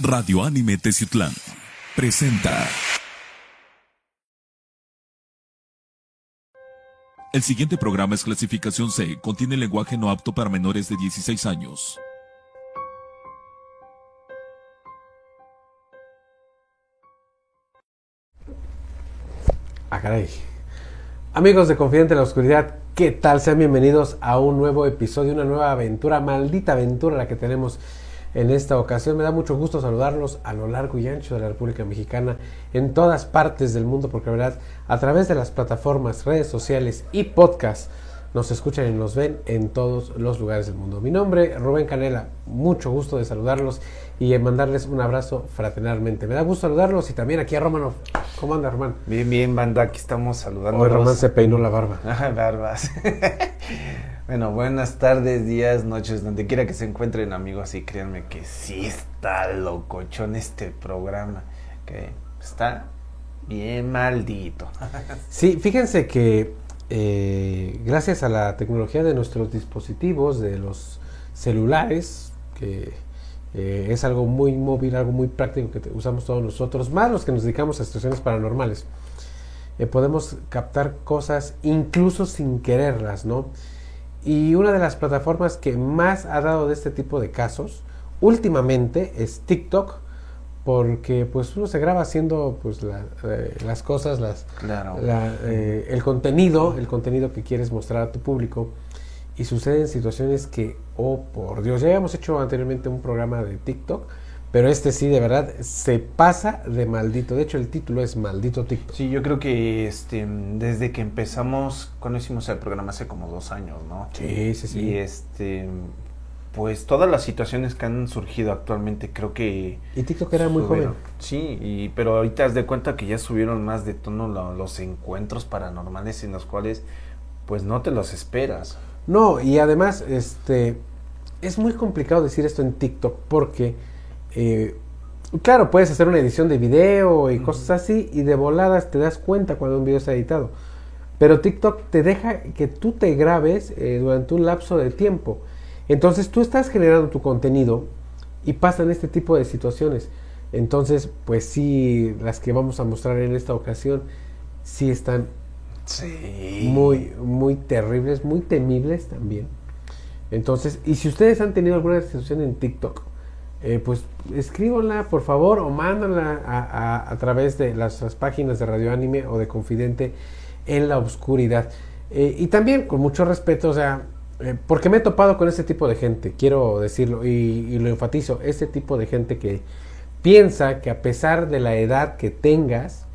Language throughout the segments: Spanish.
Radio Anime Teciutlán presenta. El siguiente programa es clasificación C, contiene lenguaje no apto para menores de 16 años. Ah. Amigos de Confidente en la Oscuridad, ¿qué tal? Sean bienvenidos a un nuevo episodio, una nueva aventura, maldita aventura la que tenemos en esta ocasión. Me da mucho gusto saludarlos a lo largo y ancho de la República Mexicana, en todas partes del mundo, porque la verdad, a través de las plataformas, redes sociales y podcasts, nos escuchan y nos ven en todos los lugares del mundo. Mi nombre es Rubén Canela, mucho gusto de saludarlos y mandarles un abrazo fraternalmente. Me da gusto saludarlos y también aquí a Romano. ¿Cómo anda, Román? Bien, bien, banda, aquí estamos saludando. Hoy Román se peinó la barba. Ajá, barbas. bueno, buenas tardes, días, noches, donde quiera que se encuentren, amigos, y créanme que sí está locochón este programa, que está bien maldito. Sí, fíjense que eh, gracias a la tecnología de nuestros dispositivos, de los celulares, que eh, es algo muy móvil, algo muy práctico que te- usamos todos nosotros, más los que nos dedicamos a situaciones paranormales, eh, podemos captar cosas incluso sin quererlas, ¿no? Y una de las plataformas que más ha dado de este tipo de casos últimamente es TikTok, porque pues uno se graba haciendo pues la- eh, las cosas, las, Claro. la, eh, el contenido, el contenido que quieres mostrar a tu público y suceden situaciones que, oh por Dios, ya habíamos hecho anteriormente un programa de TikTok, pero este sí de verdad se pasa de maldito. De hecho el título es Maldito TikTok. Sí, yo creo que este desde que empezamos, cuando hicimos el programa hace como dos años, ¿no? Sí, sí, sí. Y este, pues todas las situaciones que han surgido actualmente, creo que Y TikTok era muy joven. Sí, y, pero ahorita haz de cuenta que ya subieron más de tono lo- los encuentros paranormales en los cuales pues no te los esperas. No, y además, este, es muy complicado decir esto en TikTok porque, eh, claro, puedes hacer una edición de video y cosas así y de voladas te das cuenta cuando un video está editado. Pero TikTok te deja que tú te grabes eh, durante un lapso de tiempo. Entonces tú estás generando tu contenido y pasan este tipo de situaciones. Entonces, pues sí, las que vamos a mostrar en esta ocasión sí están Sí. muy, muy terribles, muy temibles también. Entonces, y si ustedes han tenido alguna situación en TikTok, eh, pues escríbanla por favor o mándanla a, través de las, páginas de Radio Anime o de Confidente en la oscuridad. Eh, y también con mucho respeto, o sea, eh, porque me he topado con este tipo de gente, quiero decirlo y, lo enfatizo, este tipo de gente que piensa que a pesar de la edad que tengas,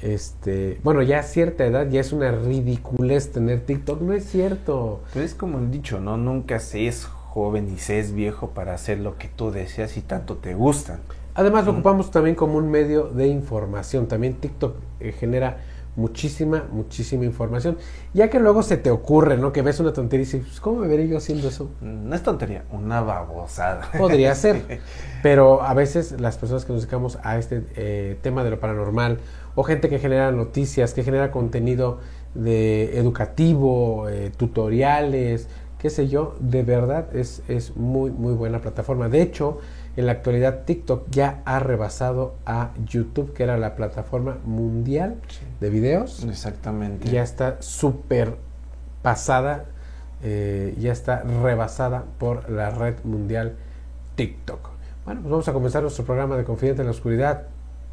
este, bueno, ya cierta edad ya es una ridiculez tener TikTok, no es cierto. Pero es como el dicho, ¿no? Nunca se es joven y se es viejo para hacer lo que tú deseas y tanto te gustan. Además lo ocupamos también como un medio de información, también TikTok eh, genera muchísima, muchísima información, ya que luego se te ocurre, ¿no? Que ves una tontería y dices, "Pues, ¿cómo me veré yo haciendo eso? No es tontería, una babosada. Podría ser, pero a veces las personas que nos dedicamos a este eh, tema de lo paranormal o gente que genera noticias, que genera contenido de educativo, eh, tutoriales, qué sé yo, de verdad es, es muy muy buena plataforma. De hecho, en la actualidad TikTok ya ha rebasado a YouTube, que era la plataforma mundial de videos Exactamente. ya está súper pasada, eh, ya está rebasada por la red mundial TikTok. Bueno, pues vamos a comenzar nuestro programa de Confidente en la Oscuridad.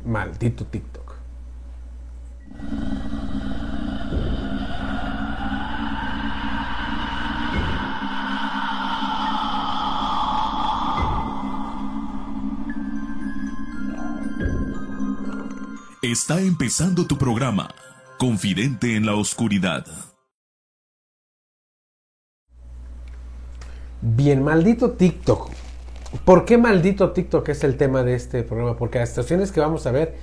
Maldito TikTok. Está empezando tu programa, Confidente en la Oscuridad. Bien, maldito TikTok. ¿Por qué maldito TikTok es el tema de este programa? Porque las situaciones que vamos a ver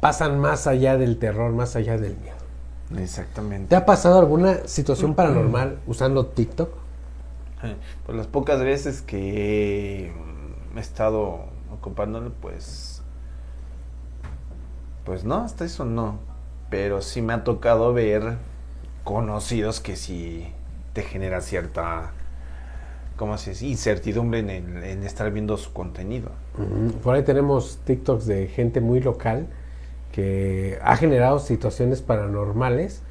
pasan más allá del terror, más allá del miedo. Exactamente. ¿Te ha pasado alguna situación paranormal usando TikTok? Eh, Pues las pocas veces que he estado ocupándolo, pues. Pues no, hasta eso no. Pero sí me ha tocado ver conocidos que sí te genera cierta ¿cómo se dice? Incertidumbre en, el- en estar viendo su contenido. Por ahí tenemos TikToks de gente muy local que ha generado situaciones paranormales.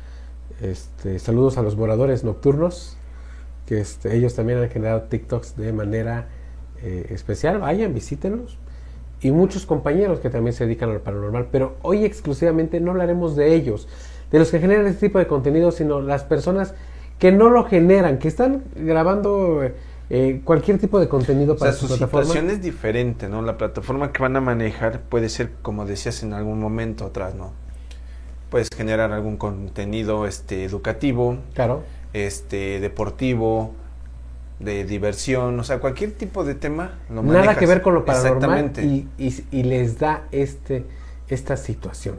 Este, saludos a los moradores nocturnos, que este, ellos también han generado TikToks de manera eh, especial. Vayan, visítenlos. Y muchos compañeros que también se dedican a lo paranormal. Pero hoy exclusivamente no hablaremos de ellos, de los que generan este tipo de contenido, sino las personas que no lo generan, que están grabando eh, cualquier tipo de contenido O sea, para su su plataforma. situación es diferente, ¿no? La plataforma que van a manejar puede ser, como decías en algún momento atrás, ¿no? Puedes generar algún contenido este, educativo, Claro. este, deportivo, de diversión, o sea, cualquier tipo de tema lo Nada manejas. que ver con lo paranormal Exactamente. y, y- y les da este, esta situación.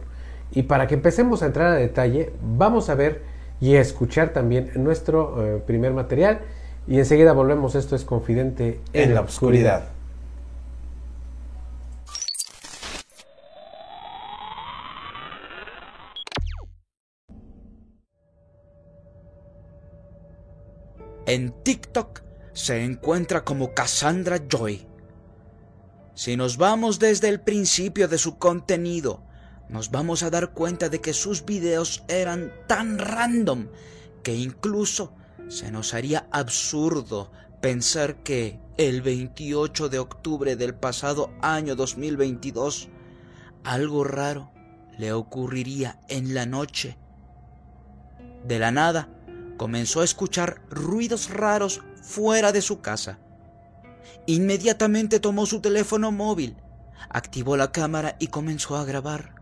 Y para que empecemos a entrar a detalle, vamos a ver y a escuchar también nuestro eh, primer material y enseguida volvemos. Esto es Confidente en la oscuridad. En TikTok se encuentra como Cassandra Joy. Si nos vamos desde el principio de su contenido, nos vamos a dar cuenta de que sus videos eran tan random que incluso se nos haría absurdo pensar que el 28 de octubre del pasado año 2022 algo raro le ocurriría en la noche. De la nada, comenzó a escuchar ruidos raros fuera de su casa. Inmediatamente tomó su teléfono móvil, activó la cámara y comenzó a grabar.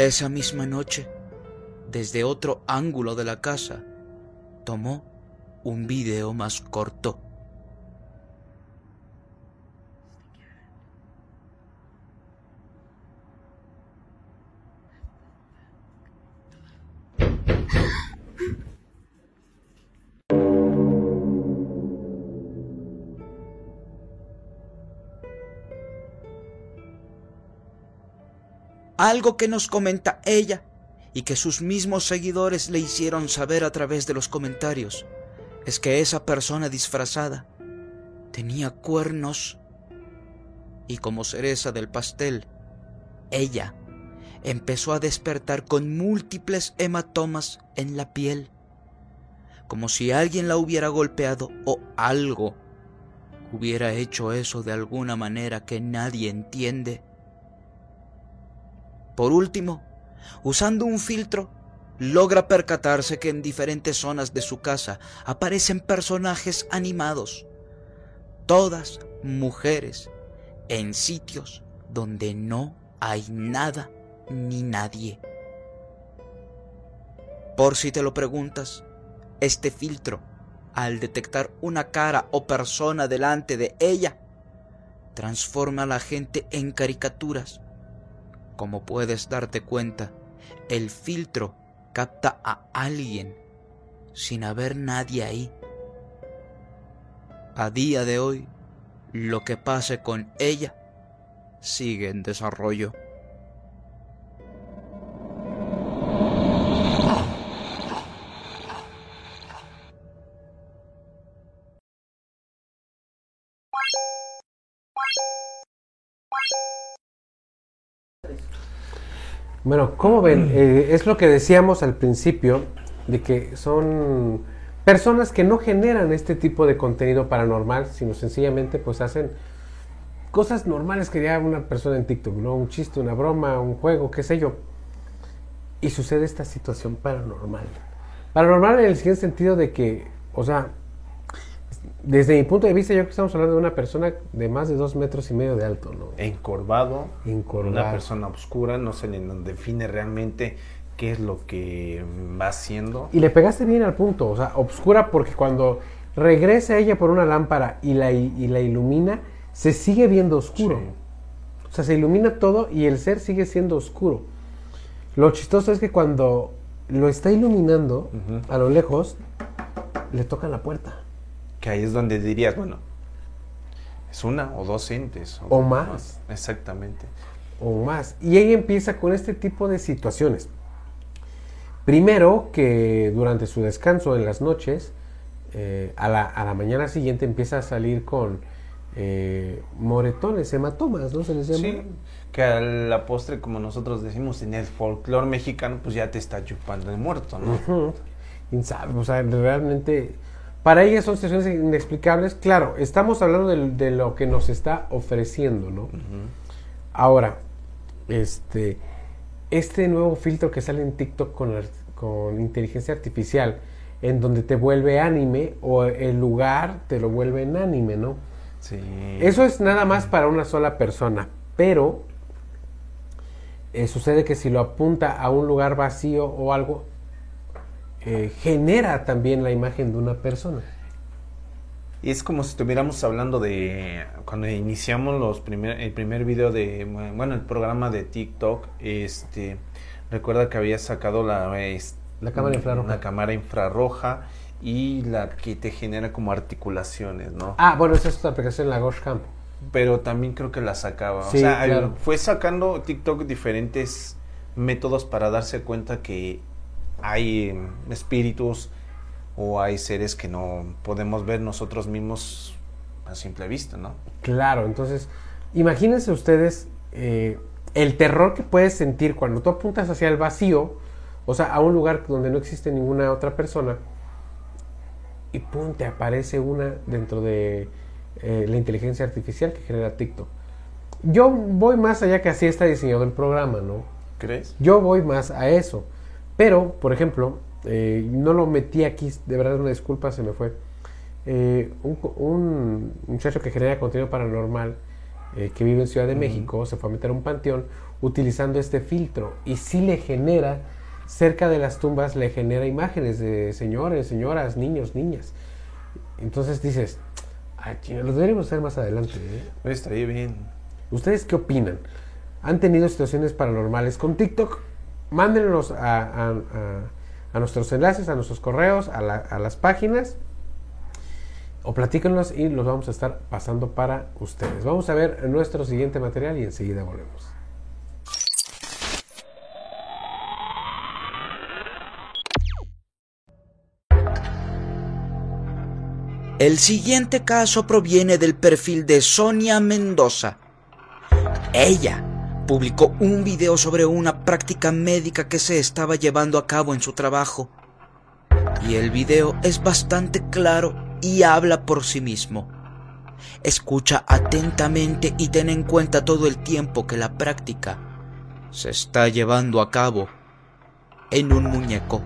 Esa misma noche, desde otro ángulo de la casa, tomó un video más corto. Algo que nos comenta ella y que sus mismos seguidores le hicieron saber a través de los comentarios es que esa persona disfrazada tenía cuernos y como cereza del pastel, ella empezó a despertar con múltiples hematomas en la piel, como si alguien la hubiera golpeado o algo hubiera hecho eso de alguna manera que nadie entiende. Por último, usando un filtro, logra percatarse que en diferentes zonas de su casa aparecen personajes animados, todas mujeres, en sitios donde no hay nada ni nadie. Por si te lo preguntas, este filtro, al detectar una cara o persona delante de ella, transforma a la gente en caricaturas. Como puedes darte cuenta, el filtro capta a alguien sin haber nadie ahí. A día de hoy, lo que pase con ella sigue en desarrollo. Bueno, ¿cómo ven? Eh, es lo que decíamos al principio, de que son personas que no generan este tipo de contenido paranormal, sino sencillamente pues hacen cosas normales que haría una persona en TikTok, ¿no? Un chiste, una broma, un juego, qué sé yo. Y sucede esta situación paranormal. Paranormal en el siguiente sentido de que, o sea, desde mi punto de vista, yo creo que estamos hablando de una persona de más de dos metros y medio de alto, ¿no? Encorvado, Encorvado. una persona oscura, no se le define realmente qué es lo que va haciendo. Y le pegaste bien al punto, o sea, obscura porque cuando regresa ella por una lámpara y la, y la ilumina, se sigue viendo oscuro. Sí. O sea, se ilumina todo y el ser sigue siendo oscuro. Lo chistoso es que cuando lo está iluminando a lo lejos, le tocan la puerta. Que ahí es donde dirías, bueno, es una o dos entes. O más. Exactamente. o más. Y ella empieza con este tipo de situaciones. Primero que durante su descanso en las noches, eh, a, la, a la mañana siguiente empieza a salir con eh, moretones, hematomas, ¿no? Se les llama. Sí, que a la postre, como nosotros decimos en el folclore mexicano, pues ya te está chupando el muerto, ¿no? Ujú. Insabe, o sea, realmente, para ella son situaciones inexplicables. Claro, estamos hablando de, de lo que nos está ofreciendo, ¿no? Ahora, este, este nuevo filtro que sale en TikTok con inteligencia artificial, en donde te vuelve anime o el lugar te lo vuelve en anime, ¿no? Sí. Eso es nada más para una sola persona, pero eh, sucede que si lo apunta a un lugar vacío o algo, eh, genera también la imagen de una persona. Y es como si estuviéramos hablando de cuando iniciamos los primer, el primer video de, bueno, el programa de TikTok, este, recuerda que había sacado la, es- La cámara infrarroja. La cámara infrarroja y la que te genera como articulaciones, ¿no? Ah, bueno, esa es aplicación, la Ghost Cam. Pero también creo que la sacaba. Sí, o sea, claro. fue sacando TikTok diferentes métodos para darse cuenta que hay espíritus o hay seres que no podemos ver nosotros mismos a simple vista, ¿no? Claro, entonces, imagínense ustedes eh, el terror que puedes sentir cuando tú apuntas hacia el vacío, o sea, a un lugar donde no existe ninguna otra persona, y pum, te aparece una dentro de eh, la inteligencia artificial que genera TikTok. Yo voy más allá que así está diseñado el programa, ¿no? ¿Crees? Yo voy más a eso. Pero, por ejemplo, eh, no lo metí aquí, de verdad una disculpa, se me fue. Eh, un, muchacho que genera contenido paranormal, eh, que vive en Ciudad de México, se fue a meter a un panteón utilizando este filtro y sí le genera, cerca de las tumbas, le genera imágenes de señores, señoras, niños, niñas. Entonces dices, ay, chinga, lo deberíamos hacer más adelante. Estaría bien. ¿Ustedes qué opinan? ¿Han tenido situaciones paranormales con TikTok? Mándenlos a, a- nuestros enlaces, a nuestros correos, a, a las páginas o platíquenlos y los vamos a estar pasando para ustedes. Vamos a ver nuestro siguiente material y enseguida volvemos. El siguiente caso proviene del perfil de Sonia Mendoza. Ella publicó un video sobre una práctica médica que se estaba llevando a cabo en su trabajo. Y el video es bastante claro y habla por sí mismo. Escucha atentamente y ten en cuenta todo el tiempo que la práctica se está llevando a cabo en un muñeco.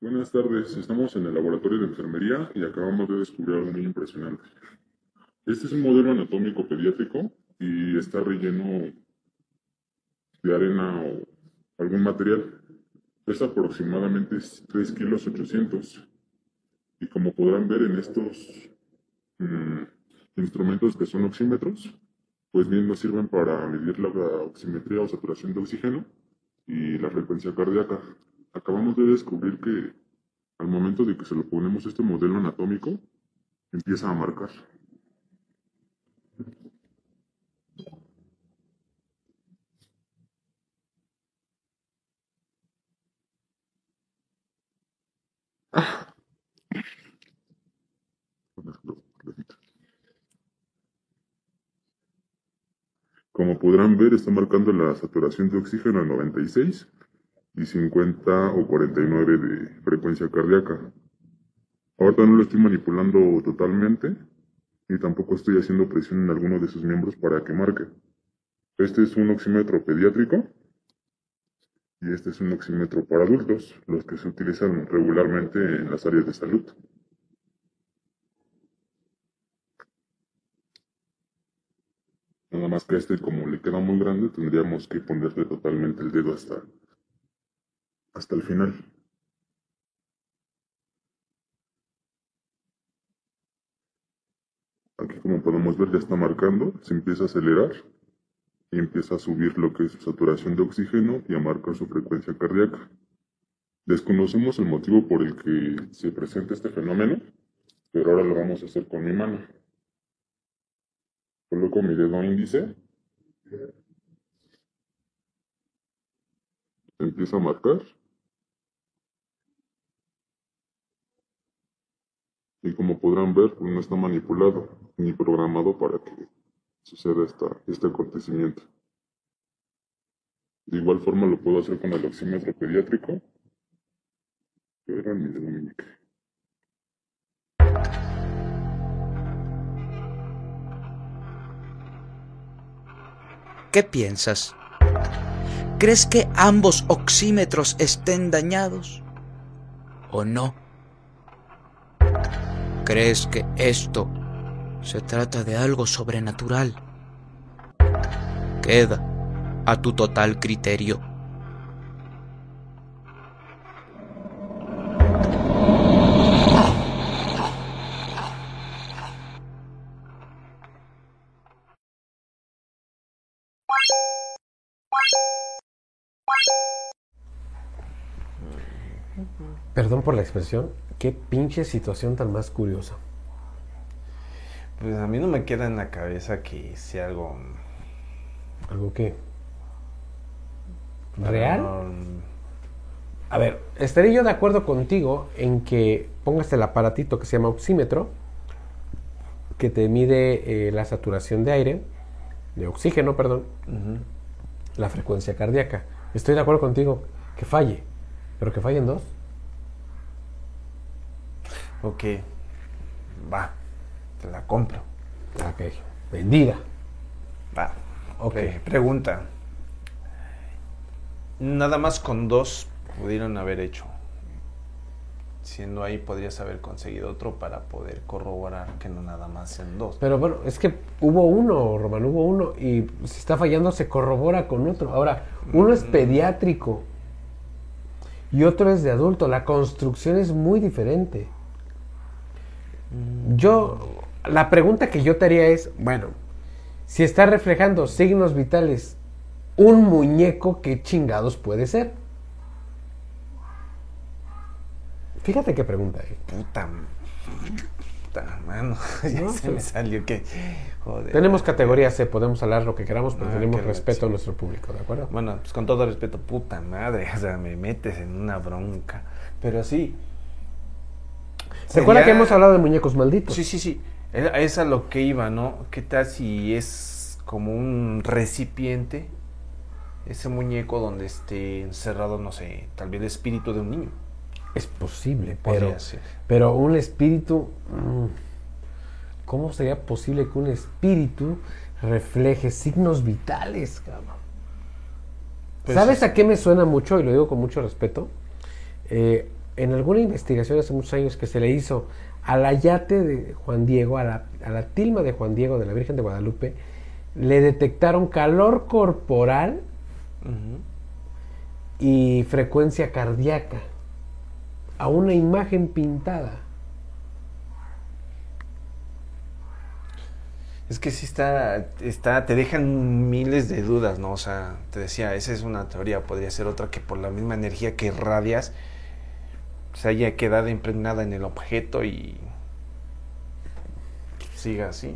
Buenas tardes, estamos en el laboratorio de enfermería y acabamos de descubrir algo muy impresionante. Este es un modelo anatómico pediátrico y está relleno de arena o algún material. Pesa aproximadamente 3 kilos 800. Y como podrán ver en estos mm, instrumentos que son oxímetros, pues bien nos sirven para medir la oximetría o saturación de oxígeno y la frecuencia cardíaca. Acabamos de descubrir que al momento de que se lo ponemos este modelo anatómico, empieza a marcar. Como podrán ver, está marcando la saturación de oxígeno en 96 y 50 o 49 de frecuencia cardíaca. Ahorita no lo estoy manipulando totalmente y tampoco estoy haciendo presión en alguno de sus miembros para que marque. Este es un oxímetro pediátrico y este es un oxímetro para adultos, los que se utilizan regularmente en las áreas de salud. Nada más que este, como le queda muy grande, tendríamos que ponerle totalmente el dedo hasta, hasta el final. Aquí como podemos ver ya está marcando, se empieza a acelerar empieza a subir lo que es su saturación de oxígeno y a marcar su frecuencia cardíaca. Desconocemos el motivo por el que se presenta este fenómeno, pero ahora lo vamos a hacer con mi mano. Coloco mi dedo índice. Empieza a marcar. Y como podrán ver, no está manipulado ni programado para que suceda esta, este acontecimiento. De igual forma lo puedo hacer con el oxímetro pediátrico. Pero mi meñique. ¿Qué piensas? ¿Crees que ambos oxímetros estén dañados? ¿O no? ¿Crees que esto se trata de algo sobrenatural? Queda a tu total criterio. Perdón por la expresión, qué pinche situación tan más curiosa. Pues a mí no me queda en la cabeza que sea algo ¿Algo qué? ¿Real? um, A ver, estaría yo de acuerdo contigo en que pongas el aparatito que se llama oxímetro, que te mide eh, la saturación de aire, de oxígeno, perdón, la frecuencia cardíaca. Estoy de acuerdo contigo, que falle, pero que fallen dos. Ok, va, te la compro. Ok, vendida. Va. Ok. Pre- pregunta. Nada más con dos pudieron haber hecho. Siendo ahí podrías haber conseguido otro para poder corroborar que no nada más en dos. Pero bueno, es que hubo uno, Román, hubo uno, y si está fallando se corrobora con otro. Ahora, uno es pediátrico y otro es de adulto. La construcción es muy diferente. Yo, la pregunta que yo te haría es, bueno, si está reflejando signos vitales un muñeco, ¿qué chingados puede ser? Fíjate qué pregunta. ¿eh? Puta. Puta mano. Ya No, se me salió que. Joder. Tenemos categoría C, podemos hablar lo que queramos, pero Ah, tenemos respeto a nuestro público, ¿de acuerdo? Bueno, pues con todo respeto, puta madre. O sea, me metes en una bronca. Pero sí. ¿Se acuerda que hemos hablado de muñecos malditos? Sí, sí, sí. Es a lo que iba, ¿no? ¿Qué tal si es como un recipiente? Ese muñeco donde esté encerrado, no sé, tal vez el espíritu de un niño. Es posible, pero, pero un espíritu... mm, ¿Cómo sería posible que un espíritu refleje signos vitales, cabrón? Pues ¿Sabes sí. a qué me suena mucho? Y lo digo con mucho respeto. Eh, en alguna investigación hace muchos años que se le hizo al ayate de Juan Diego, a la, a la tilma de Juan Diego de la Virgen de Guadalupe, le detectaron calor corporal y frecuencia cardíaca a una imagen pintada. Es que sí está, está, te dejan miles de dudas, ¿no? O sea, te decía, esa es una teoría, podría ser otra que por la misma energía que irradias se haya quedado impregnada en el objeto y siga así.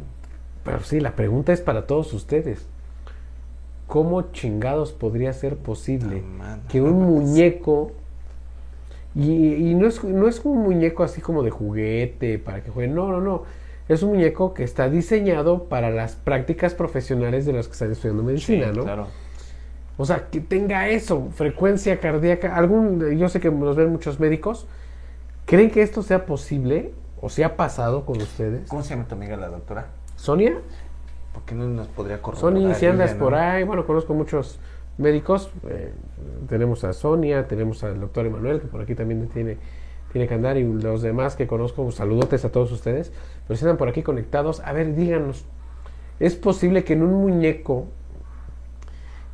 Pero sí, la pregunta es para todos ustedes. ¿Cómo chingados podría ser posible que un muñeco... Y, y no, es, no es un muñeco así como de juguete para que jueguen. No, no, no. es un muñeco que está diseñado para las prácticas profesionales de los que están estudiando medicina, Sí, ¿no? Claro. O sea, que tenga eso, frecuencia cardíaca. Algún, yo sé que nos ven muchos médicos. ¿Creen que esto sea posible o se ha pasado con ustedes? ¿Cómo se llama tu amiga la doctora? Sonia, ¿Por qué no nos podría corroborar? Sonia, si andas por ahí, bueno, conozco muchos médicos. eh, tenemos a Sonia, tenemos al doctor Emanuel, que por aquí también tiene, tiene que andar, y los demás que conozco, saludotes a todos ustedes. Pero si andan por aquí conectados, a ver, díganos, ¿es posible que en un muñeco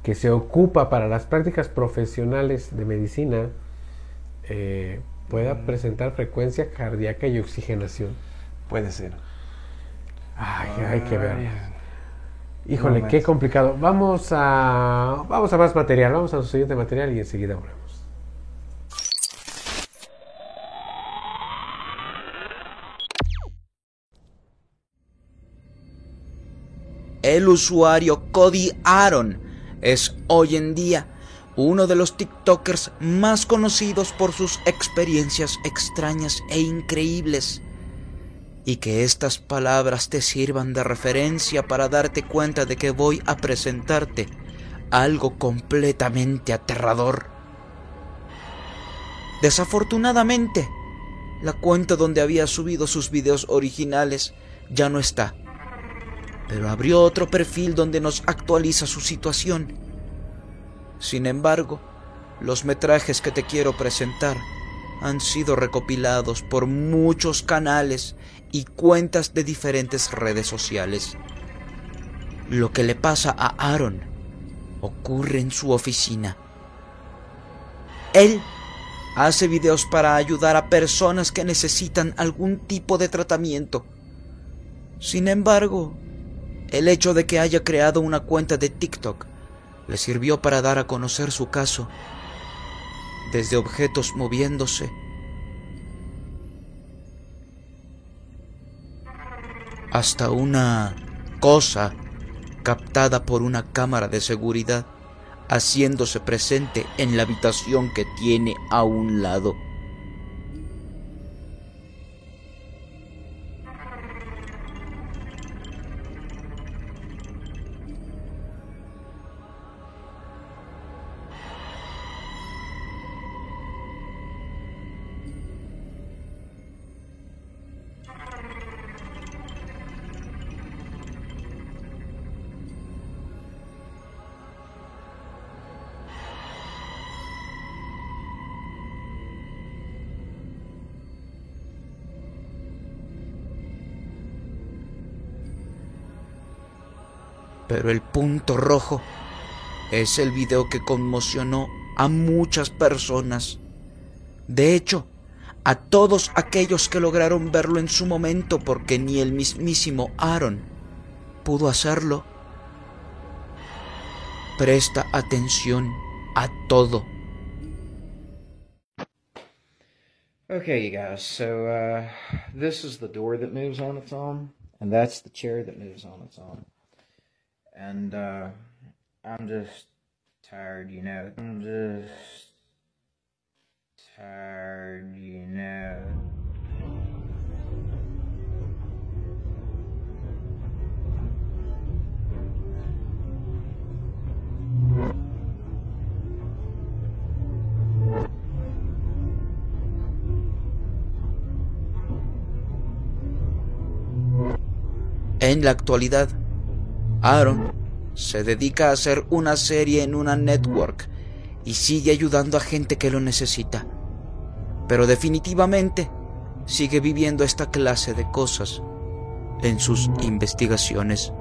que se ocupa para las prácticas profesionales de medicina eh, pueda Mm. presentar frecuencia cardíaca y oxigenación? Puede ser. Ay, hay que ver. Híjole, No qué complicado. Vamos a vamos a más material, vamos a su siguiente material y enseguida volvemos. El usuario Cody Aaron es hoy en día uno de los TikTokers más conocidos por sus experiencias extrañas e increíbles. Y que estas palabras te sirvan de referencia para darte cuenta de que voy a presentarte algo completamente aterrador. Desafortunadamente, la cuenta donde había subido sus videos originales ya no está pero abrió otro perfil donde nos actualiza su situación. Sin embargo, los metrajes que te quiero presentar han sido recopilados por muchos canales y cuentas de diferentes redes sociales. Lo que le pasa a Aaron ocurre en su oficina. Él hace videos para ayudar a personas que necesitan algún tipo de tratamiento. Sin embargo, el hecho de que haya creado una cuenta de TikTok le sirvió para dar a conocer su caso, desde objetos moviéndose, hasta una cosa captada por una cámara de seguridad haciéndose presente en la habitación que tiene a un lado. Pero el punto rojo es el video que conmocionó a muchas personas. De hecho, a todos aquellos que lograron verlo en su momento porque ni el mismísimo Aaron pudo hacerlo. Presta atención a todo. Okay, you guys. So uh, this is the door that moves on its own, and that's the chair that moves on its own. And uh, I'm just tired, you know. I'm just tired, you know. En la actualidad, Aaron se dedica a hacer una serie en una network y sigue ayudando a gente que lo necesita. Pero definitivamente sigue viviendo esta clase de cosas en sus investigaciones.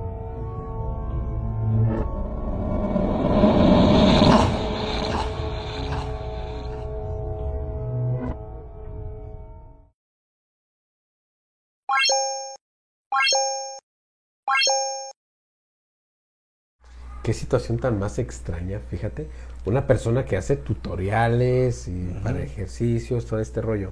Qué situación tan más extraña, fíjate. Una persona que hace tutoriales y para ejercicios, todo este rollo.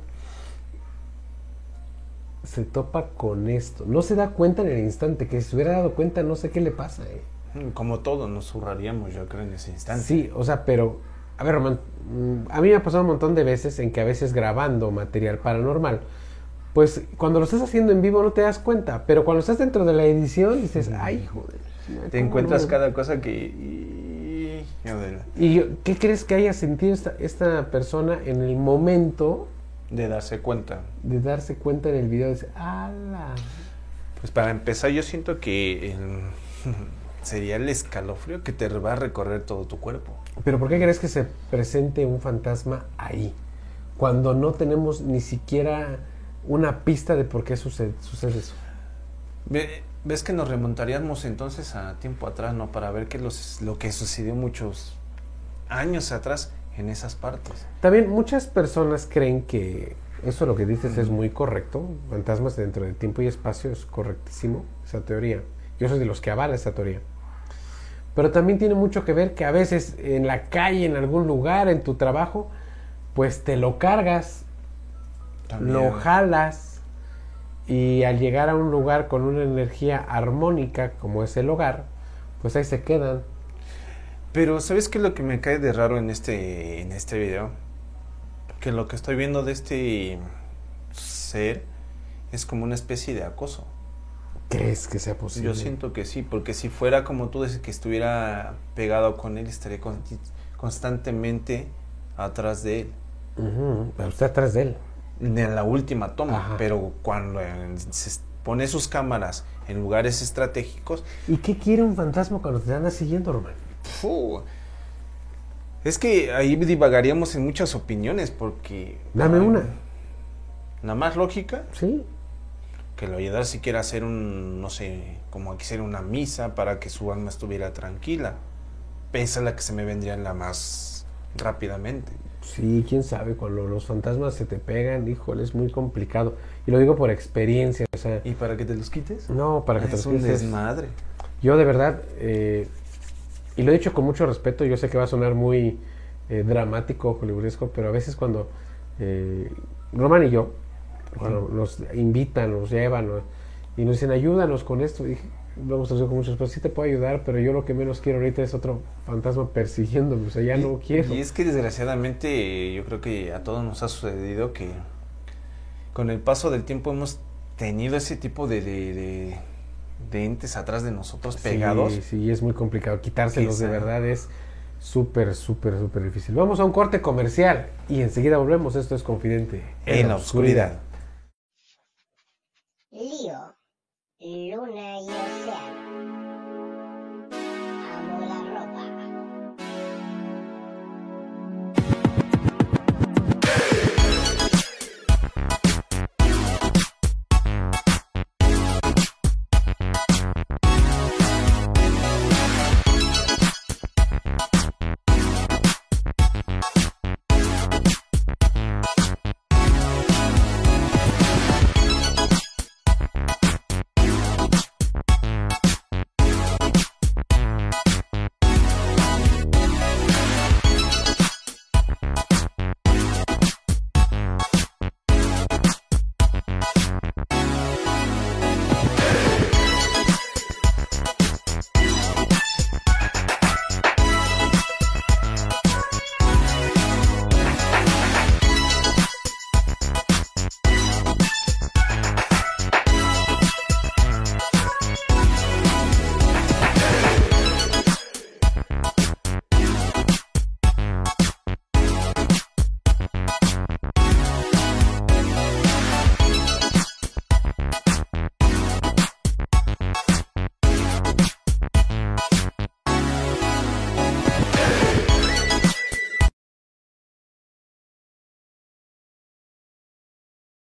Se topa con esto. No se da cuenta en el instante. Que si se hubiera dado cuenta, no sé qué le pasa. eh. Mm, Como todos nos zurraríamos, yo creo, en ese instante. Sí, o sea, pero. A ver, Román. mm, A mí me ha pasado un montón de veces en que a veces grabando material paranormal, pues cuando lo estás haciendo en vivo no te das cuenta, pero cuando estás dentro de la edición dices, ay, joder. Te ¿cómo encuentras no? cada cosa que... y- de, ¿Y yo- qué crees que haya sentido esta, esta persona en el momento de darse cuenta. de darse cuenta en el video? Dice, ala. Pues para empezar yo siento que sería el escalofrío que te va a recorrer todo tu cuerpo. Pero ¿por qué crees que se presente un fantasma ahí? Cuando no tenemos ni siquiera una pista de por qué sucede, sucede eso. ¿Ves que nos remontaríamos entonces a tiempo atrás, no? Para ver qué los, lo que sucedió muchos años atrás en esas partes. También muchas personas creen que eso lo que dices es muy correcto. Fantasmas dentro de tiempo y espacio es correctísimo, esa teoría. Yo soy de los que avala esa teoría. Pero también tiene mucho que ver que a veces en la calle, en algún lugar, en tu trabajo, pues te lo cargas, lo jalas y al llegar a un lugar con una energía armónica como es el hogar, pues ahí se quedan. Pero ¿sabes qué es lo que me cae de raro en este, en este video? Que lo que estoy viendo de este ser es como una especie de acoso. ¿Crees que sea posible? Yo siento que sí, porque si fuera como tú dices que estuviera pegado con él, estaría constantemente atrás de él. Ujú, pero está atrás de él. En la última toma, Ajá. pero cuando se pone sus cámaras en lugares estratégicos, ¿Y qué quiere un fantasma cuando te anda siguiendo? ¡fu! es que ahí divagaríamos en muchas opiniones, porque... Dame una. La más lógica, Sí. que lo ayudara si quiere hacer un, no sé, como aquí hacer una misa para que su alma estuviera tranquila. Esa es la que se me vendría la más rápidamente. Sí, quién sabe, cuando los fantasmas se te pegan, híjole, es muy complicado. Y lo digo por experiencia, o sea, ¿Y para que te los quites? no, para que te es los un quites. desmadre. Yo de verdad, eh, y lo he dicho con mucho respeto, yo sé que va a sonar muy eh, dramático, hollywoodesco, pero a veces cuando eh, Roman y yo, cuando nos invitan, nos llevan y nos dicen, ayúdanos con esto, dije, lo hemos traducido con mucho respeto, sí te puedo ayudar, pero yo lo que menos quiero ahorita es otro fantasma persiguiéndome, o sea, ya no quiero. Y es que desgraciadamente yo creo que a todos nos ha sucedido que con el paso del tiempo hemos tenido ese tipo de, de, de- de entes atrás de nosotros pegados. Sí, sí, es muy complicado. Quitárselos de verdad es súper, súper, súper difícil. Vamos a un corte comercial y enseguida volvemos. Esto es Confidente En la oscuridad. Lío, luna y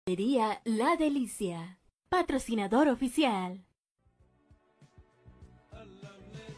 La Delicia, patrocinador oficial.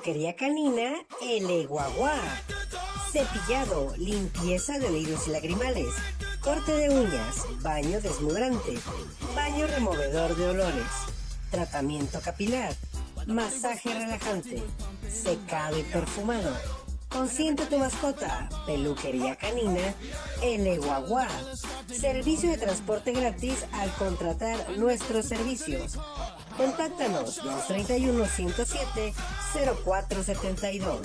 Peluquería canina El Guagua. Cepillado, limpieza de oídos y lagrimales, corte de uñas, baño desmudrante, baño removedor de olores, tratamiento capilar, masaje relajante, secado y perfumado. Consiente tu mascota, peluquería canina, El Guagua. Servicio de transporte gratis al contratar nuestros servicios. Contáctanos 231-107-0472.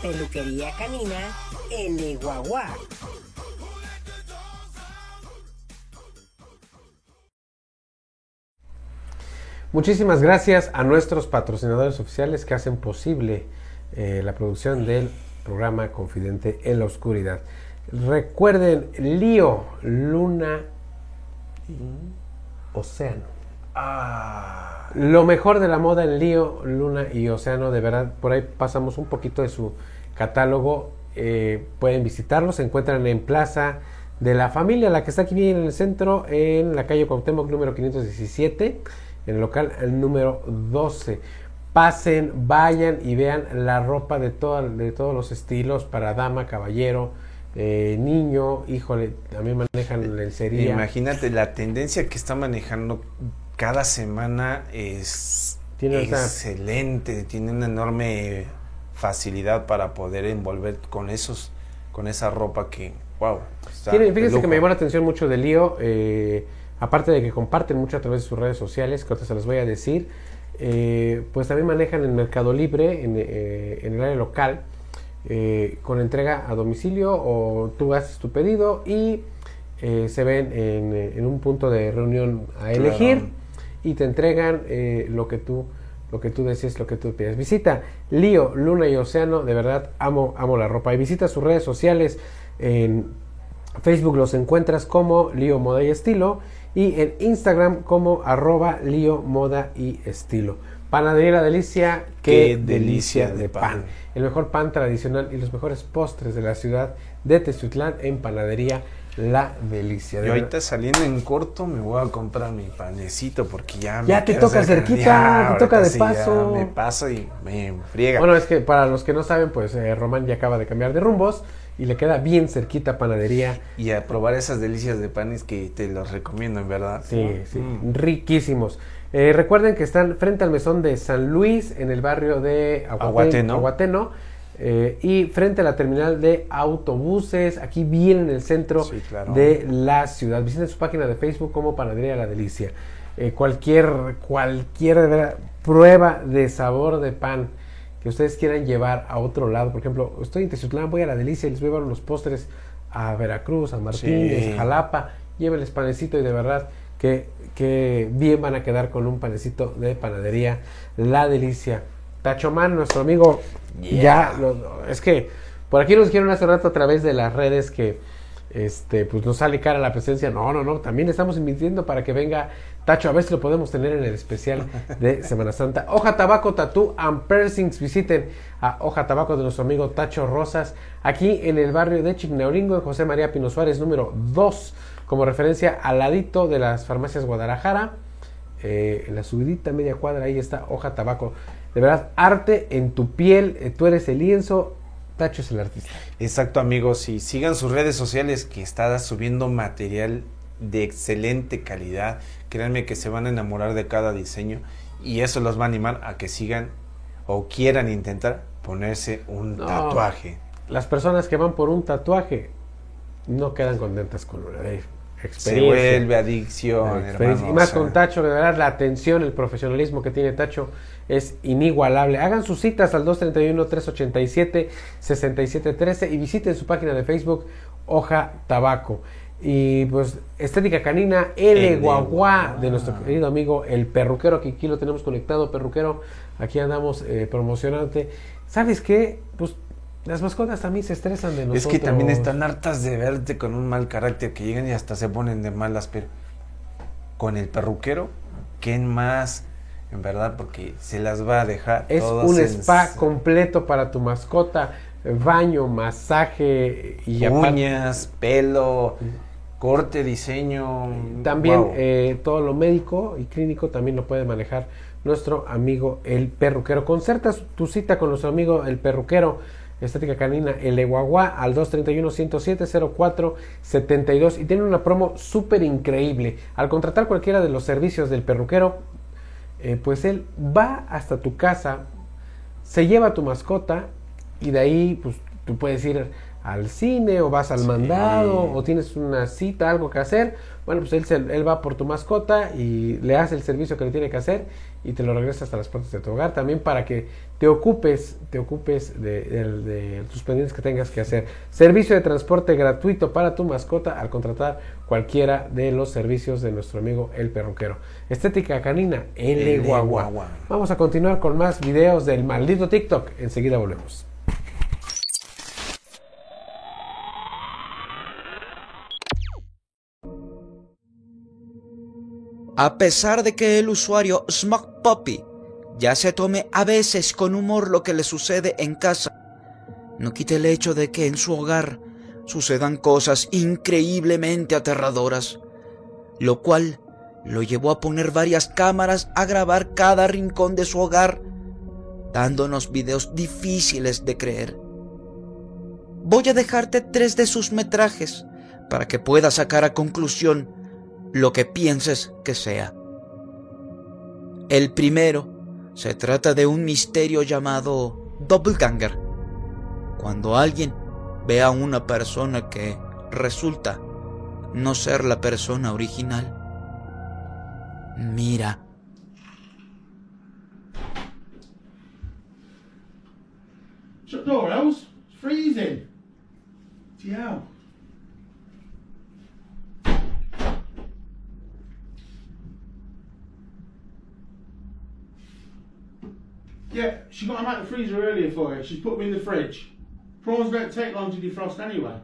Peluquería Canina El Guagua. Muchísimas gracias a nuestros patrocinadores oficiales que hacen posible eh, la producción del programa Confidente en la Oscuridad. Recuerden, Lío, Luna y Océano. Ah, Lo mejor de la moda en Lío, Luna y Océano, de verdad, por ahí pasamos un poquito de su catálogo. eh, pueden visitarlos, se encuentran en Plaza de la Familia, la que está aquí bien en el centro, en la calle Cuauhtémoc número 517, en el local el número 12. Pasen, vayan y vean la ropa de, toda- de todos los estilos para dama, caballero, eh, niño, híjole, también manejan lencería. imagínate la tendencia que está manejando cada semana es Tiene excelente, tiene una enorme facilidad para poder envolver con esos, con esa ropa que, wow. de fíjense que me llamó la atención mucho de Lío, eh, aparte de que comparten mucho a través de sus redes sociales, que ahorita se las voy a decir, eh, pues también manejan en Mercado Libre, en, eh, en el área local, eh, con entrega a domicilio o tú haces tu pedido y se ven en, en un punto de reunión a Claro. elegir y te entregan lo que tú lo que tú desees, lo que tú pides. Visita Lío, Luna y Océano, de verdad amo, amo la ropa. Y visita sus redes sociales en Facebook los encuentras como Lío Moda y Estilo y en Instagram como arroba Lío Moda y Estilo. Panadería La Delicia, qué, Qué delicia, delicia de de pan. pan. El mejor pan tradicional y los mejores postres de la ciudad de Tezuitlán en Panadería La Delicia. De Yo ahorita saliendo en corto me voy a comprar mi panecito porque ya me Ya te toca cerquita, te toca de sí, paso. me paso y me friega. Bueno, es que para los que no saben, pues eh, Román ya acaba de cambiar de rumbos y le queda bien cerquita Panadería. y a probar esas delicias de panes que te los recomiendo, en verdad. Sí, sí, Mm. riquísimos. Eh, recuerden que están frente al mesón de San Luis, en el barrio de Aguate- Aguateno. Aguateno, eh, y frente a la terminal de autobuses, aquí bien en el centro Sí, claro. de la ciudad. Visiten su página de Facebook como Panadería La Delicia. Eh, cualquier, cualquier prueba de sabor de pan que ustedes quieran llevar a otro lado, por ejemplo, estoy en Tezutlán, voy a La Delicia y les voy a llevar los postres a Veracruz, a Martínez, Sí. a Jalapa, llévenles panecito y de verdad que, que bien van a quedar con un panecito de panadería La Delicia. Tachoman, nuestro amigo, Yeah. ya, lo- es que por aquí nos dijeron hace rato a través de las redes que este, pues nos sale cara la presencia. No, no, no, también estamos invirtiendo para que venga Tacho, a ver si lo podemos tener en el especial de Semana Santa. Hoja Tabaco Tattoo and Piercings, visiten a Hoja Tabaco de nuestro amigo Tacho Rosas, aquí en el barrio de Chignauringo, en José María Pino Suárez, número 2, como referencia al ladito de las farmacias Guadalajara. Eh, en la subidita media cuadra, ahí está Hoja Tabaco. De verdad, arte en tu piel, eh, tú eres el lienzo, Tacho es el artista. Exacto, amigos. Y sigan sus redes sociales que está subiendo material de excelente calidad. Créanme que se van a enamorar de cada diseño y eso los va a animar a que sigan o quieran intentar ponerse un No. tatuaje. Las personas que van por un tatuaje no quedan contentas con una eh, Se experiencia. vuelve adicción, experiencia. y más con Tacho, de verdad, la atención, el profesionalismo que tiene Tacho es inigualable. Hagan sus citas al 231-387-6713 y visiten su página de Facebook, Hoja Tabaco. Y pues, Estética Canina, L Guagua. de nuestro querido amigo el perruquero, que aquí lo tenemos conectado, perruquero. Aquí andamos eh, promocionante. ¿Sabes qué? Pues Las mascotas también se estresan de nosotros. Es que también están hartas de verte con un mal carácter que llegan y hasta se ponen de malas, pero con el perruquero, ¿quién más? En verdad, porque se las va a dejar. Es todas un en- spa completo para tu mascota. Baño, masaje y aparte- Uñas, pelo, corte, diseño. También wow. eh, todo lo médico y clínico también lo puede manejar nuestro amigo el perruquero. Concertas tu cita con nuestro amigo el perruquero, estética canina, el Eguaguá, al 231-107-04-72 y tiene una promo súper increíble. Al contratar cualquiera de los servicios del perruquero, eh, pues él va hasta tu casa, se lleva a tu mascota y de ahí pues tú puedes ir al cine o vas al Sí. mandado o tienes una cita, algo que hacer. Bueno, pues él, se- él va por tu mascota y le hace el servicio que le tiene que hacer y te lo regresa hasta las puertas de tu hogar también para que te ocupes, te ocupes de, de- de tus pendientes que tengas que hacer. Servicio de transporte gratuito para tu mascota al contratar cualquiera de los servicios de nuestro amigo el perruquero. Estética canina, el El Guagua. Guagua. Vamos a continuar con más videos del maldito TikTok. Enseguida volvemos. A pesar de que el usuario Smug Puppy ya se tome a veces con humor lo que le sucede en casa, no quita el hecho de que en su hogar sucedan cosas increíblemente aterradoras, lo cual lo llevó a poner varias cámaras a grabar cada rincón de su hogar, dándonos videos difíciles de creer. Voy a dejarte tres de sus metrajes para que puedas sacar a conclusión lo que pienses que sea. El primero se trata de un misterio llamado Doppelganger. Cuando alguien ve a una persona que resulta no ser la persona original, mira. Freezing. Yeah, she got them out of the freezer earlier for you. She's put them in the fridge. Prawns don't take long to defrost anyway.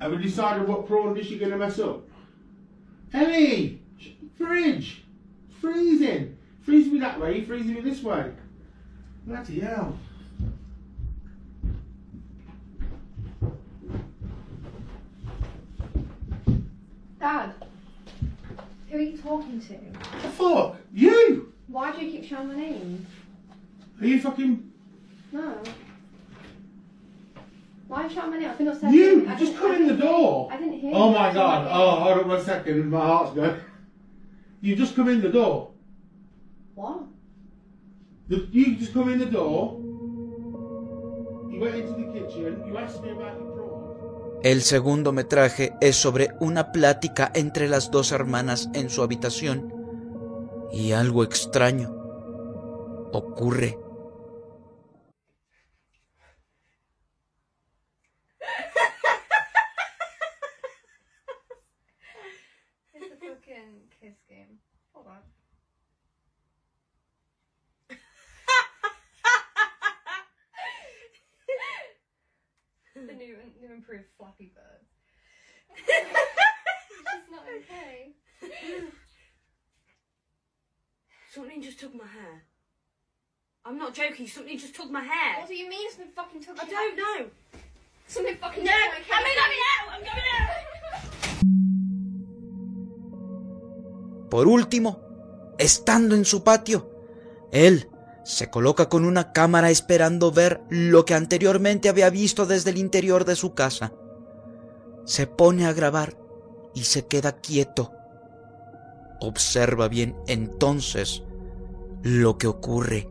Have we decided what prawn dish you're going to mess up? Ellie! Fridge! Freezing. freezing! Me that way, freezing me this way. Bloody hell. Dad, who are you talking to? The fuck? You! Why do you keep shouting my name? Are you fucking. No. Why are you shouting my name? I've been upstairs. You! Just come in the door! I didn't hear Oh my god, oh, hold on one second, my heart's going. You just come in the door. What? The- You just come in the door. You went into the kitchen, you asked me about your prawns. El segundo metraje es sobre una plática entre las dos hermanas en su habitación y algo extraño ocurre. New, new Flappy Bird. it's not okay. Something just took my hair. I'm not joking, something just took my hair. What do you mean something fucking took I you- don't know. Something fucking No, took my I'm cake. coming out, I'm coming out. Por último, estando en su patio, él se coloca con una cámara esperando ver lo que anteriormente había visto desde el interior de su casa. Se pone a grabar y se queda quieto. Observa bien entonces lo que ocurre.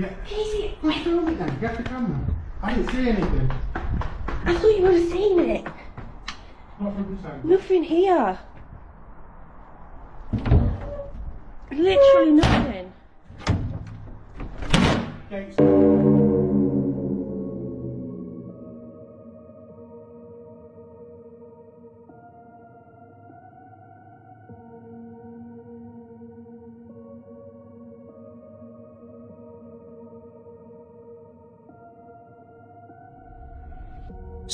Yeah. Casey! What's wrong with that? Get the camera. I didn't say anything. I thought you were saying it. What were? Nothing here. Literally nothing. Thanks.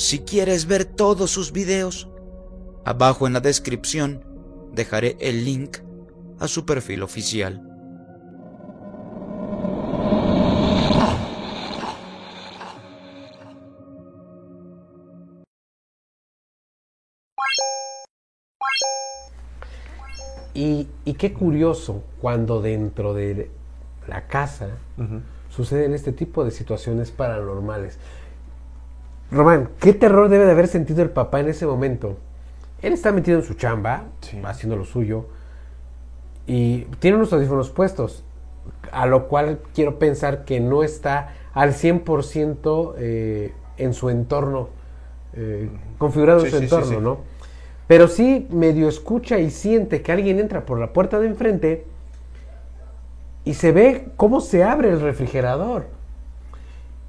Si quieres ver todos sus videos, abajo en la descripción dejaré el link a su perfil oficial. Y, y qué curioso cuando dentro de la casa suceden este tipo de situaciones paranormales. Román, ¿qué terror debe de haber sentido el papá en ese momento? Él está metido en su chamba, haciendo lo suyo, y tiene unos audífonos puestos, a lo cual quiero pensar que no está al 100% eh, en su entorno, eh, configurado Sí, en su sí, entorno. ¿no? Pero sí medio escucha y siente que alguien entra por la puerta de enfrente y se ve cómo se abre el refrigerador.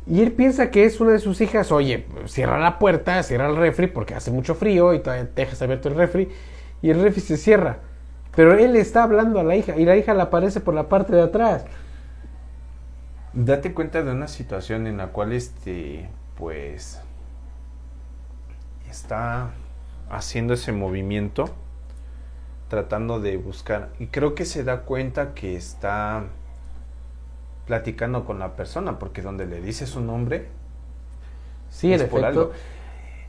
Y él piensa que es una de sus hijas, oye, cierra la puerta, cierra el refri porque hace mucho frío y todavía dejas abierto el refri y el refri se cierra. Pero él está hablando a la hija y la hija le aparece por la parte de atrás. Date cuenta de una situación en la cual este, pues, está haciendo ese movimiento, tratando de buscar, y creo que se da cuenta que está platicando con la persona, porque donde le dice su nombre, Sí, en por efecto. algo.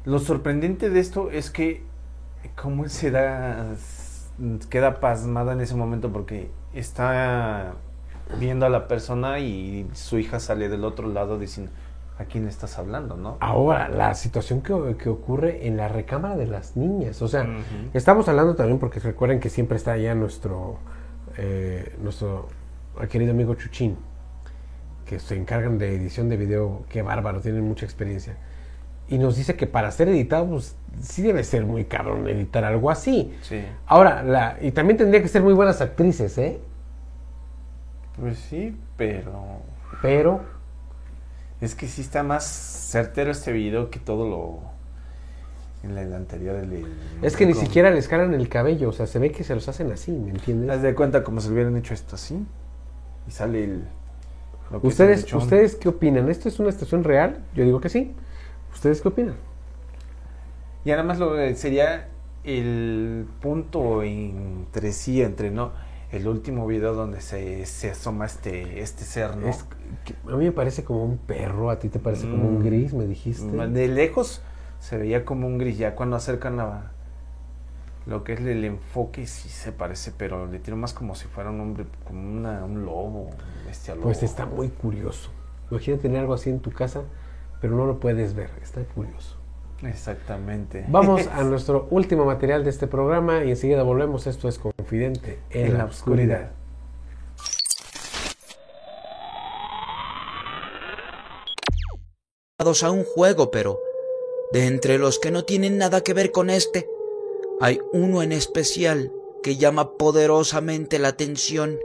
Lo sorprendente de esto es que cómo él se da queda pasmada en ese momento porque está viendo a la persona y su hija sale del otro lado diciendo ¿a quién estás hablando, no? Ahora, la situación que, que ocurre en la recámara de las niñas. O sea, estamos hablando también porque recuerden que siempre está allá nuestro, eh, nuestro querido amigo Chuchín, que se encargan de edición de video. Qué bárbaro, tienen mucha experiencia. Y nos dice que para ser editado, pues sí debe ser muy cabrón editar algo así. Sí. Ahora, la, y también tendría que ser muy buenas actrices, ¿eh? Pues sí, pero Pero es que sí está más certero este video que todo lo en el anterior el- el- es que ni con- siquiera les calan el cabello, o sea, se ve que se los hacen así, ¿me entiendes? Haz de cuenta como si hubieran hecho esto así y sale el ¿Ustedes. ¿Ustedes qué opinan? ¿Esto es una estación real? Yo digo que sí. ¿Ustedes qué opinan? Y además lo sería el punto entre sí, entre no, el último video donde se, se asoma este, este ser, ¿no? Es a mí me parece como un perro, a ti te parece como un Mm. gris, me dijiste. De lejos se veía como un gris, ya cuando acercan la, lo que es el enfoque sí se parece, pero le tiro más como si fuera un hombre, como una, un lobo, un bestia lobo. Pues está muy curioso. Imagina tener algo así en tu casa, pero no lo puedes ver. Está curioso. Exactamente. Vamos a nuestro último material de este programa y enseguida volvemos. Esto es Confidente en, la, oscuridad. a un juego, pero de entre los que no tienen nada que ver con este, hay uno en especial que llama poderosamente la atención.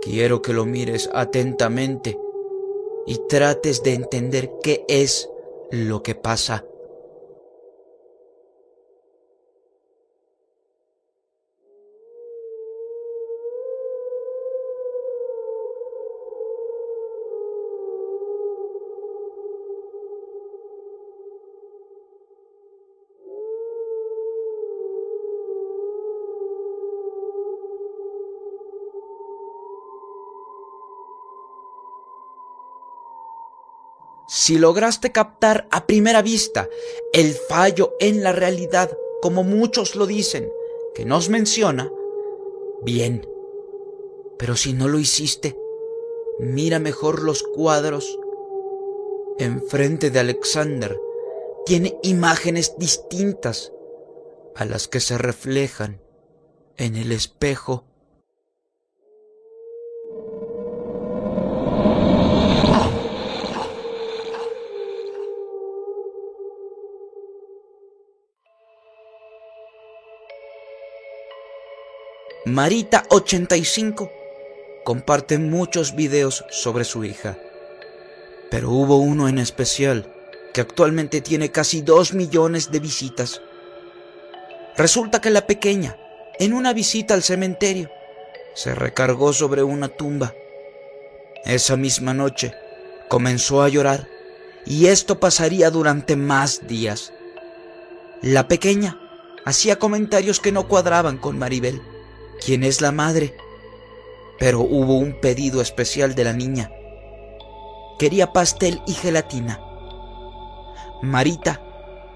Quiero que lo mires atentamente y trates de entender qué es lo que pasa. Si lograste captar a primera vista el fallo en la realidad, como muchos lo dicen, que nos menciona, bien. Pero si no lo hiciste, mira mejor los cuadros. Enfrente de Alexander tiene imágenes distintas a las que se reflejan en el espejo. Marita85 comparte muchos videos sobre su hija, pero hubo uno en especial que actualmente tiene casi 2 millones de visitas. Resulta que la pequeña, en una visita al cementerio, se recargó sobre una tumba. Esa misma noche comenzó a llorar y esto pasaría durante más días. La pequeña hacía comentarios que no cuadraban con Maribel, quien es la madre, pero hubo un pedido especial de la niña. Quería pastel y gelatina. Marita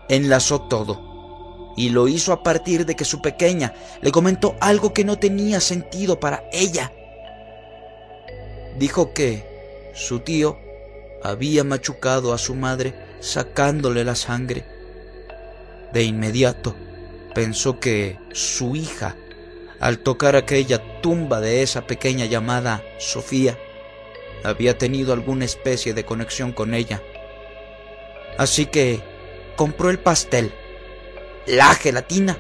enlazó todo y lo hizo a partir de que su pequeña le comentó algo que no tenía sentido para ella. Dijo que su tío había machucado a su madre sacándole la sangre. De inmediato pensó que su hija, al tocar aquella tumba de esa pequeña llamada Sofía, había tenido alguna especie de conexión con ella. Así que compró el pastel, la gelatina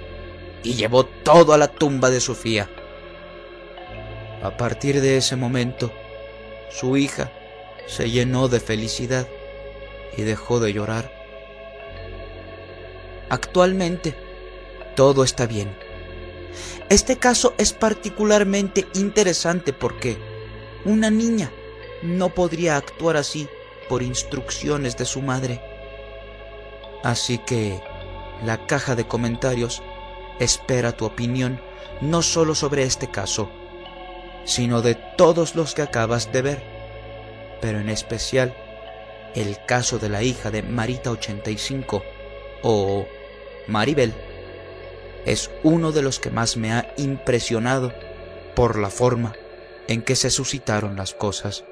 y llevó todo a la tumba de Sofía. A partir de ese momento, su hija se llenó de felicidad y dejó de llorar. Actualmente, todo está bien. Este caso es particularmente interesante porque una niña no podría actuar así por instrucciones de su madre. Así que la caja de comentarios espera tu opinión no solo sobre este caso, sino de todos los que acabas de ver, pero en especial el caso de la hija de Marita 85 o Maribel es uno de los que más me ha impresionado por la forma en que se suscitaron las cosas.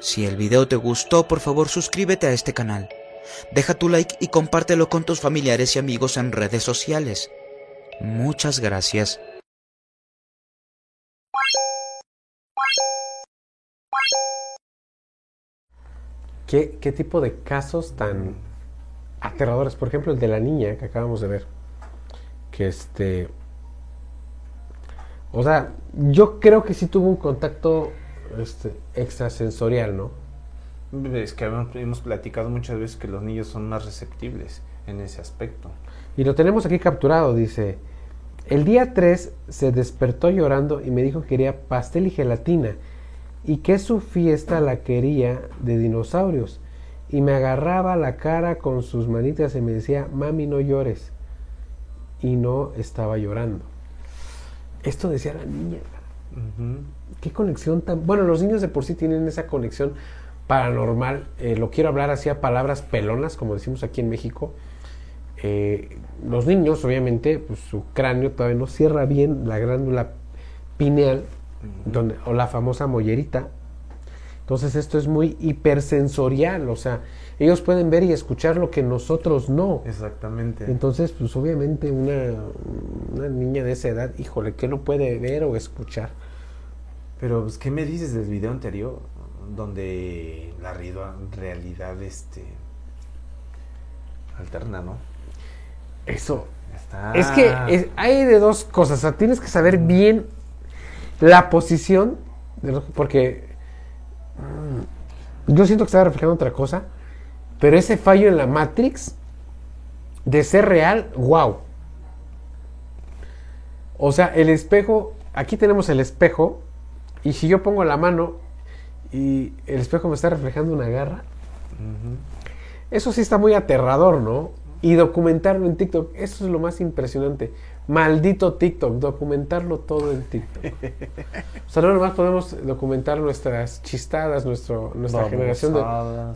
Si el video te gustó, por favor suscríbete a este canal. Deja tu like y compártelo con tus familiares y amigos en redes sociales. Muchas gracias. ¿Qué, qué tipo de casos tan aterradores? Por ejemplo, el de la niña que acabamos de ver. Que este. O sea, yo creo que sí tuvo un contacto este, extrasensorial, ¿no? Es que hemos platicado muchas veces que los niños son más receptibles en ese aspecto. Y lo tenemos aquí capturado, dice. El día 3 se despertó llorando y me dijo que quería pastel y gelatina y que su fiesta la quería de dinosaurios. Y me agarraba la cara con sus manitas y me decía, mami, no llores. Y no estaba llorando. Esto decía la niña. Qué conexión tan... Bueno, los niños de por sí tienen esa conexión paranormal. Eh, lo quiero hablar así a palabras pelonas, como decimos aquí en México. Eh, los niños, obviamente, pues, su cráneo todavía no cierra bien la glándula pineal, donde, o la famosa mollerita. Entonces esto es muy hipersensorial, o sea, ellos pueden ver y escuchar lo que nosotros no. Exactamente. Entonces, pues obviamente una, una niña de esa edad, híjole, ¿qué no puede ver o escuchar? Pero, pues, ¿qué me dices del video anterior? Donde la rea- realidad, este... Alterna, ¿no? Eso. Está... Es que es- hay de dos cosas, o sea, tienes que saber bien la posición, de lo- porque yo siento que estaba reflejando otra cosa, pero ese fallo en la Matrix de ser real, wow. O sea, el espejo, aquí tenemos el espejo, y si yo pongo la mano y el espejo me está reflejando una garra, eso sí está muy aterrador, ¿no? Y documentarlo en TikTok, eso es lo más impresionante. Maldito TikTok, documentarlo todo en TikTok. O sea, no nomás podemos documentar nuestras chistadas, nuestro, nuestra generación de,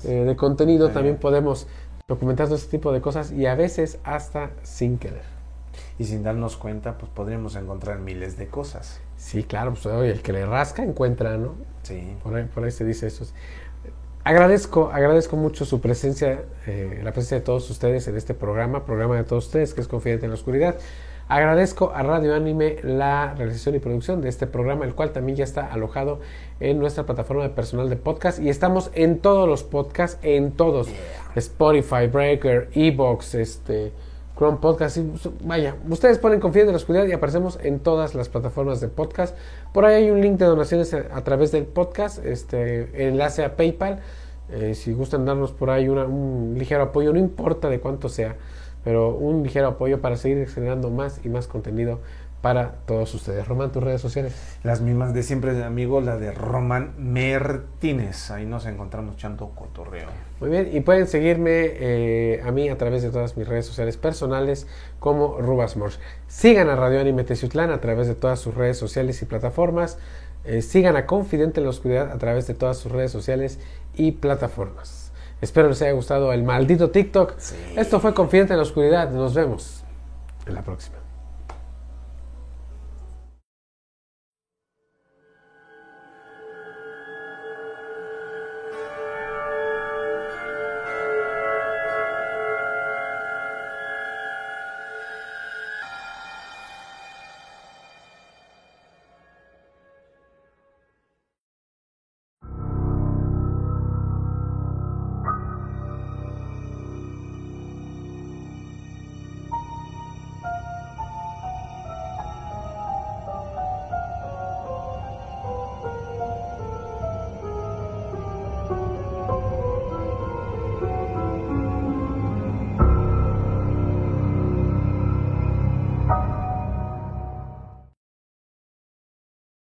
eh, de contenido, Sí. también podemos documentar todo este tipo de cosas y a veces hasta sin querer. Y sin darnos cuenta, pues podríamos encontrar miles de cosas. Sí, claro, pues oye, el que le rasca encuentra, ¿no? Sí. Por ahí, por ahí se dice eso. Agradezco, agradezco mucho su presencia, eh, la presencia de todos ustedes en este programa, programa de todos ustedes, que es Confidente en la Oscuridad. Agradezco a Radio Anime la realización y producción de este programa, el cual también ya está alojado en nuestra plataforma de personal de podcast y estamos en todos los podcasts, en todos. Spotify, Breaker, Evox, este, Chrome Podcast. y, vaya, ustedes ponen Confidente en la Oscuridad y aparecemos en todas las plataformas de podcast. Por ahí hay un link de donaciones a, a través del podcast, este enlace a PayPal. Eh, si gustan darnos por ahí una- un ligero apoyo, no importa de cuánto sea, pero un ligero apoyo para seguir generando más y más contenido para todos ustedes. Román, tus redes sociales. Las mismas de siempre, amigo, la de Román Martínez. Ahí nos encontramos echando cotorreo. Muy bien, y pueden seguirme eh, a mí a través de todas mis redes sociales personales como Rubas Morse. Sigan a Radio Anime Teciutlán a través de todas sus redes sociales y plataformas. Eh, sigan a Confidente en la Oscuridad a través de todas sus redes sociales y plataformas. Espero les haya gustado el maldito TikTok. Esto fue Confidente en la Oscuridad. Nos vemos en la próxima.